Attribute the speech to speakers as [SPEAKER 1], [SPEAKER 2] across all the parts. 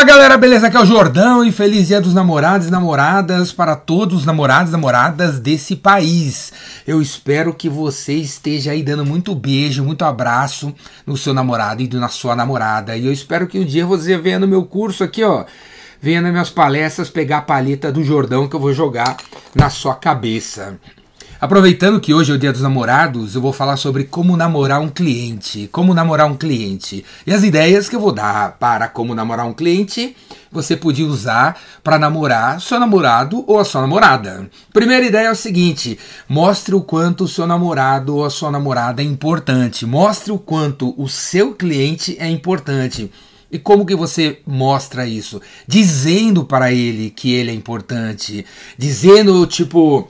[SPEAKER 1] Fala galera, beleza? Aqui é o Jordão e feliz dia dos namorados e namoradas para todos os namorados e namoradas desse país. Eu espero que você esteja aí dando muito beijo, muito abraço no seu namorado e na sua namorada. E eu espero que um dia você venha no meu curso aqui, ó. Venha nas minhas palestras pegar a paleta do Jordão que eu vou jogar na sua cabeça. Aproveitando que hoje é o Dia dos Namorados, eu vou falar sobre como namorar um cliente, como namorar um cliente. E as ideias que eu vou dar para como namorar um cliente, você podia usar para namorar seu namorado ou a sua namorada. Primeira ideia é o seguinte: mostre o quanto o seu namorado ou a sua namorada é importante. Mostre o quanto o seu cliente é importante. E como que você mostra isso? Dizendo para ele que ele é importante, dizendo tipo,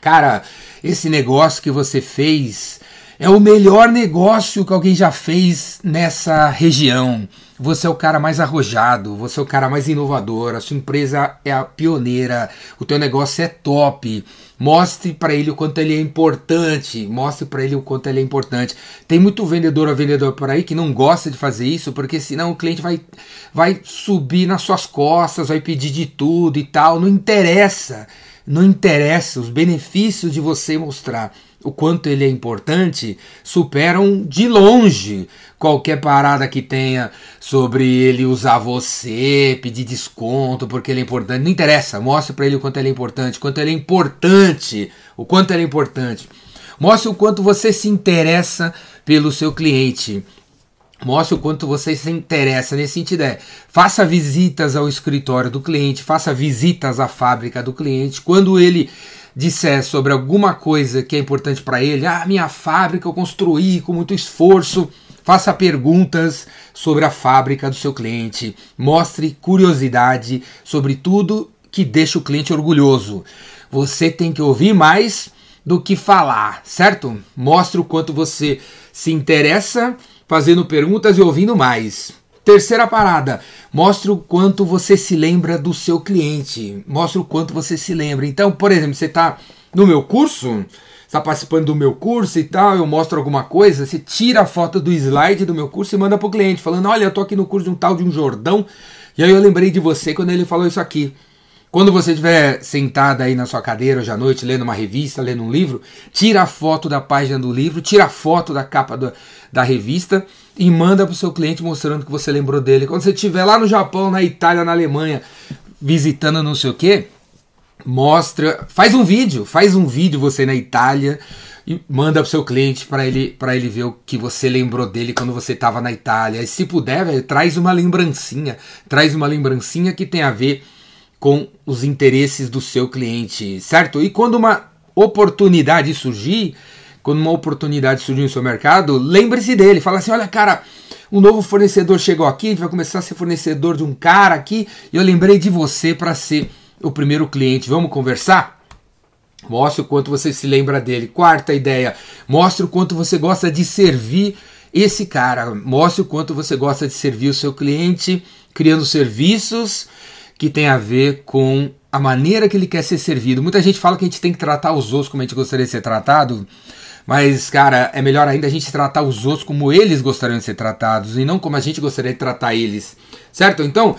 [SPEAKER 1] Cara, esse negócio que você fez é o melhor negócio que alguém já fez nessa região. Você é o cara mais arrojado, você é o cara mais inovador, a sua empresa é a pioneira, o teu negócio é top. Mostre para ele o quanto ele é importante, mostre para ele o quanto ele é importante. Tem muito vendedor ou vendedor por aí que não gosta de fazer isso, porque senão o cliente vai vai subir nas suas costas, vai pedir de tudo e tal, não interessa. Não interessa, os benefícios de você mostrar o quanto ele é importante superam de longe qualquer parada que tenha sobre ele usar você, pedir desconto porque ele é importante. Não interessa, mostre para ele o quanto ele é importante, quanto ele é importante, o quanto ele é importante. Mostre o quanto você se interessa pelo seu cliente. Mostre o quanto você se interessa nesse sentido. É, faça visitas ao escritório do cliente, faça visitas à fábrica do cliente. Quando ele disser sobre alguma coisa que é importante para ele, ah, minha fábrica eu construí com muito esforço, faça perguntas sobre a fábrica do seu cliente. Mostre curiosidade sobre tudo que deixa o cliente orgulhoso. Você tem que ouvir mais do que falar, certo? Mostre o quanto você se interessa fazendo perguntas e ouvindo mais. Terceira parada, mostre o quanto você se lembra do seu cliente. Mostre o quanto você se lembra. Então, por exemplo, você está no meu curso, está participando do meu curso e tal, eu mostro alguma coisa, você tira a foto do slide do meu curso e manda para o cliente, falando: Olha, eu estou aqui no curso de um tal de um Jordão, e aí eu lembrei de você quando ele falou isso aqui. Quando você estiver sentado aí na sua cadeira hoje à noite, lendo uma revista, lendo um livro, tira a foto da página do livro, tira a foto da capa do, da revista e manda para o seu cliente mostrando que você lembrou dele. Quando você estiver lá no Japão, na Itália, na Alemanha, visitando não sei o que, mostra, faz um vídeo, faz um vídeo você na Itália e manda para o seu cliente para ele para ele ver o que você lembrou dele quando você estava na Itália. E se puder, véio, traz uma lembrancinha, traz uma lembrancinha que tem a ver com os interesses do seu cliente, certo? E quando uma oportunidade surgir, quando uma oportunidade surgir no seu mercado, lembre-se dele. Fala assim: olha, cara, um novo fornecedor chegou aqui, vai começar a ser fornecedor de um cara aqui, e eu lembrei de você para ser o primeiro cliente. Vamos conversar? Mostre o quanto você se lembra dele. Quarta ideia: mostre o quanto você gosta de servir esse cara. Mostre o quanto você gosta de servir o seu cliente, criando serviços que tem a ver com a maneira que ele quer ser servido. Muita gente fala que a gente tem que tratar os outros como a gente gostaria de ser tratado, mas, cara, é melhor ainda a gente tratar os outros como eles gostariam de ser tratados e não como a gente gostaria de tratar eles, certo? Então,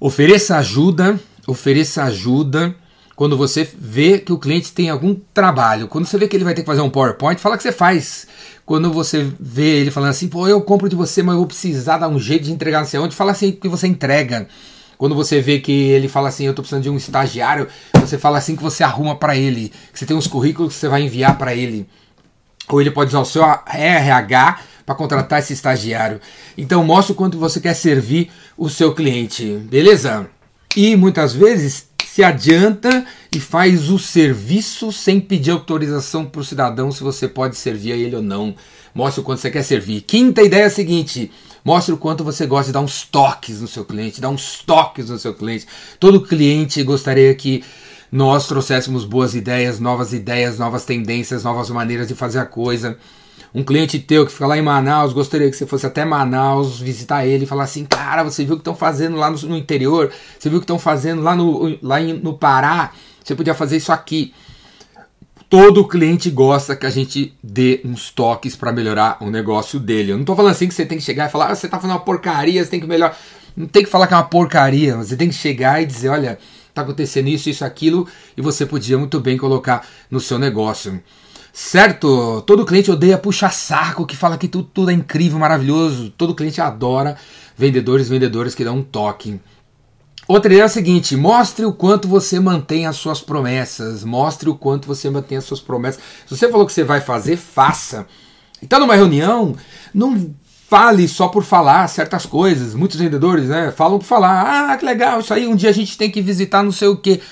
[SPEAKER 1] ofereça ajuda, ofereça ajuda quando você vê que o cliente tem algum trabalho. Quando você vê que ele vai ter que fazer um PowerPoint, fala que você faz. Quando você vê ele falando assim, pô, eu compro de você, mas eu vou precisar dar um jeito de entregar não sei onde, fala assim que você entrega. Quando você vê que ele fala assim, eu tô precisando de um estagiário, você fala assim que você arruma para ele, que você tem uns currículos que você vai enviar para ele. Ou ele pode usar o seu RH para contratar esse estagiário. Então mostra o quanto você quer servir o seu cliente, beleza? E muitas vezes se adianta e faz o serviço sem pedir autorização para o cidadão se você pode servir a ele ou não. Mostra o quanto você quer servir. Quinta ideia é a seguinte: Mostre o quanto você gosta de dar uns toques no seu cliente, dar uns toques no seu cliente. Todo cliente gostaria que nós trouxéssemos boas ideias, novas ideias, novas tendências, novas maneiras de fazer a coisa. Um cliente teu que fica lá em Manaus, gostaria que você fosse até Manaus visitar ele e falar assim: Cara, você viu o que estão fazendo lá no, interior? Você viu o que estão fazendo lá no, lá no Pará? Você podia fazer isso aqui todo cliente gosta que a gente dê uns toques para melhorar o negócio dele. Eu não tô falando assim que você tem que chegar e falar, ah, você tá fazendo uma porcaria, você tem que melhorar. Não tem que falar que é uma porcaria, você tem que chegar e dizer, olha, tá acontecendo isso, isso, aquilo, e você podia muito bem colocar no seu negócio. Certo? Todo cliente odeia puxar saco, que fala que tudo, tudo é incrível, maravilhoso. Todo cliente adora vendedores, vendedoras que dão um toque. Outra ideia é a seguinte: mostre o quanto você mantém as suas promessas. Mostre o quanto você mantém as suas promessas. Se você falou que você vai fazer, faça. E tá numa reunião, não fale só por falar certas coisas. Muitos vendedores né, falam por falar. Ah, que legal, isso aí um dia a gente tem que visitar não sei o que.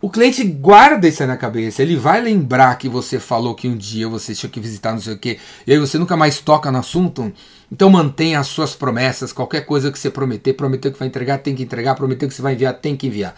[SPEAKER 1] O cliente guarda isso aí na cabeça, ele vai lembrar que você falou que um dia você tinha que visitar não sei o que, e aí você nunca mais toca no assunto. Então mantenha as suas promessas, qualquer coisa que você prometer, prometeu que vai entregar, tem que entregar, prometeu que você vai enviar, tem que enviar.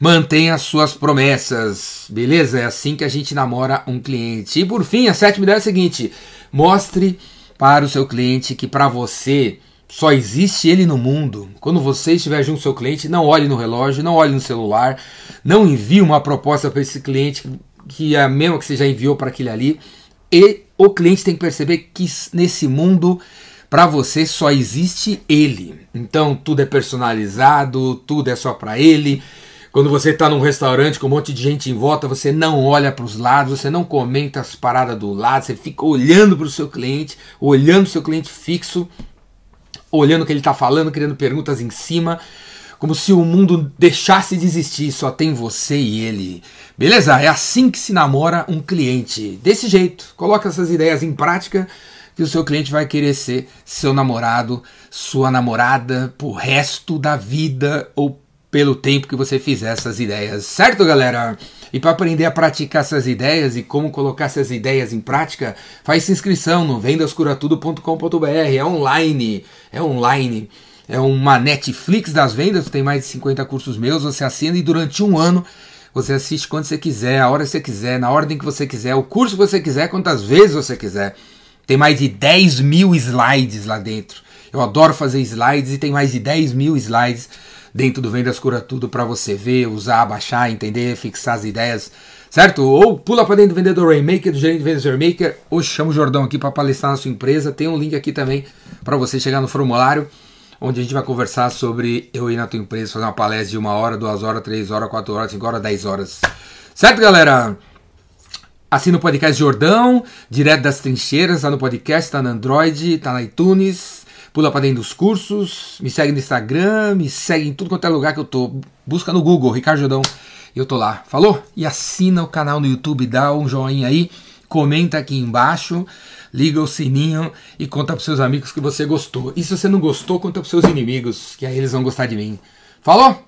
[SPEAKER 1] Mantenha as suas promessas, beleza? É assim que a gente namora um cliente. E por fim, a sétima ideia é a seguinte: mostre para o seu cliente que para você só existe ele no mundo. Quando você estiver junto ao seu cliente, não olhe no relógio, não olhe no celular, não envie uma proposta para esse cliente que é a mesma que você já enviou para aquele ali. E o cliente tem que perceber que nesse mundo para você só existe ele. Então tudo é personalizado, tudo é só para ele. Quando você está num restaurante com um monte de gente em volta, você não olha para os lados, você não comenta as paradas do lado, você fica olhando para o seu cliente, olhando o seu cliente fixo olhando o que ele está falando, criando perguntas em cima, como se o mundo deixasse de existir, só tem você e ele. Beleza? É assim que se namora um cliente. Desse jeito, coloca essas ideias em prática que o seu cliente vai querer ser seu namorado, sua namorada pro resto da vida ou pelo tempo que você fizer essas ideias. Certo, galera? E para aprender a praticar essas ideias e como colocar essas ideias em prática, faz inscrição no vendascuratudo.com.br. É online, é online. É uma Netflix das vendas, tem mais de 50 cursos meus, você assina e durante um ano você assiste quando você quiser, a hora que você quiser, na ordem que você quiser, o curso que você quiser, quantas vezes você quiser. Tem mais de 10 mil slides lá dentro. Eu adoro fazer slides e tem mais de 10 mil slides dentro do Vendas Cura Tudo para você ver, usar, baixar, entender, fixar as ideias, certo? Ou pula para dentro do vendedor Rainmaker, do gerente de vendas Rainmaker, ou chama o Jordão aqui para palestrar na sua empresa. Tem um link aqui também para você chegar no formulário, onde a gente vai conversar sobre eu ir na tua empresa, fazer uma palestra de uma hora, duas horas, três horas, quatro horas, cinco horas, dez horas. Certo, galera? Assina o podcast Jordão, direto das trincheiras, tá no podcast, tá no Android, tá na iTunes, pula para dentro dos cursos, me segue no Instagram, me segue em tudo quanto é lugar que eu tô. Busca no Google, Ricardo Jordão, eu tô lá. Falou? E assina o canal no YouTube, dá um joinha aí, comenta aqui embaixo, liga o sininho e conta pros seus amigos que você gostou. E se você não gostou, conta pros seus inimigos, que aí eles vão gostar de mim. Falou?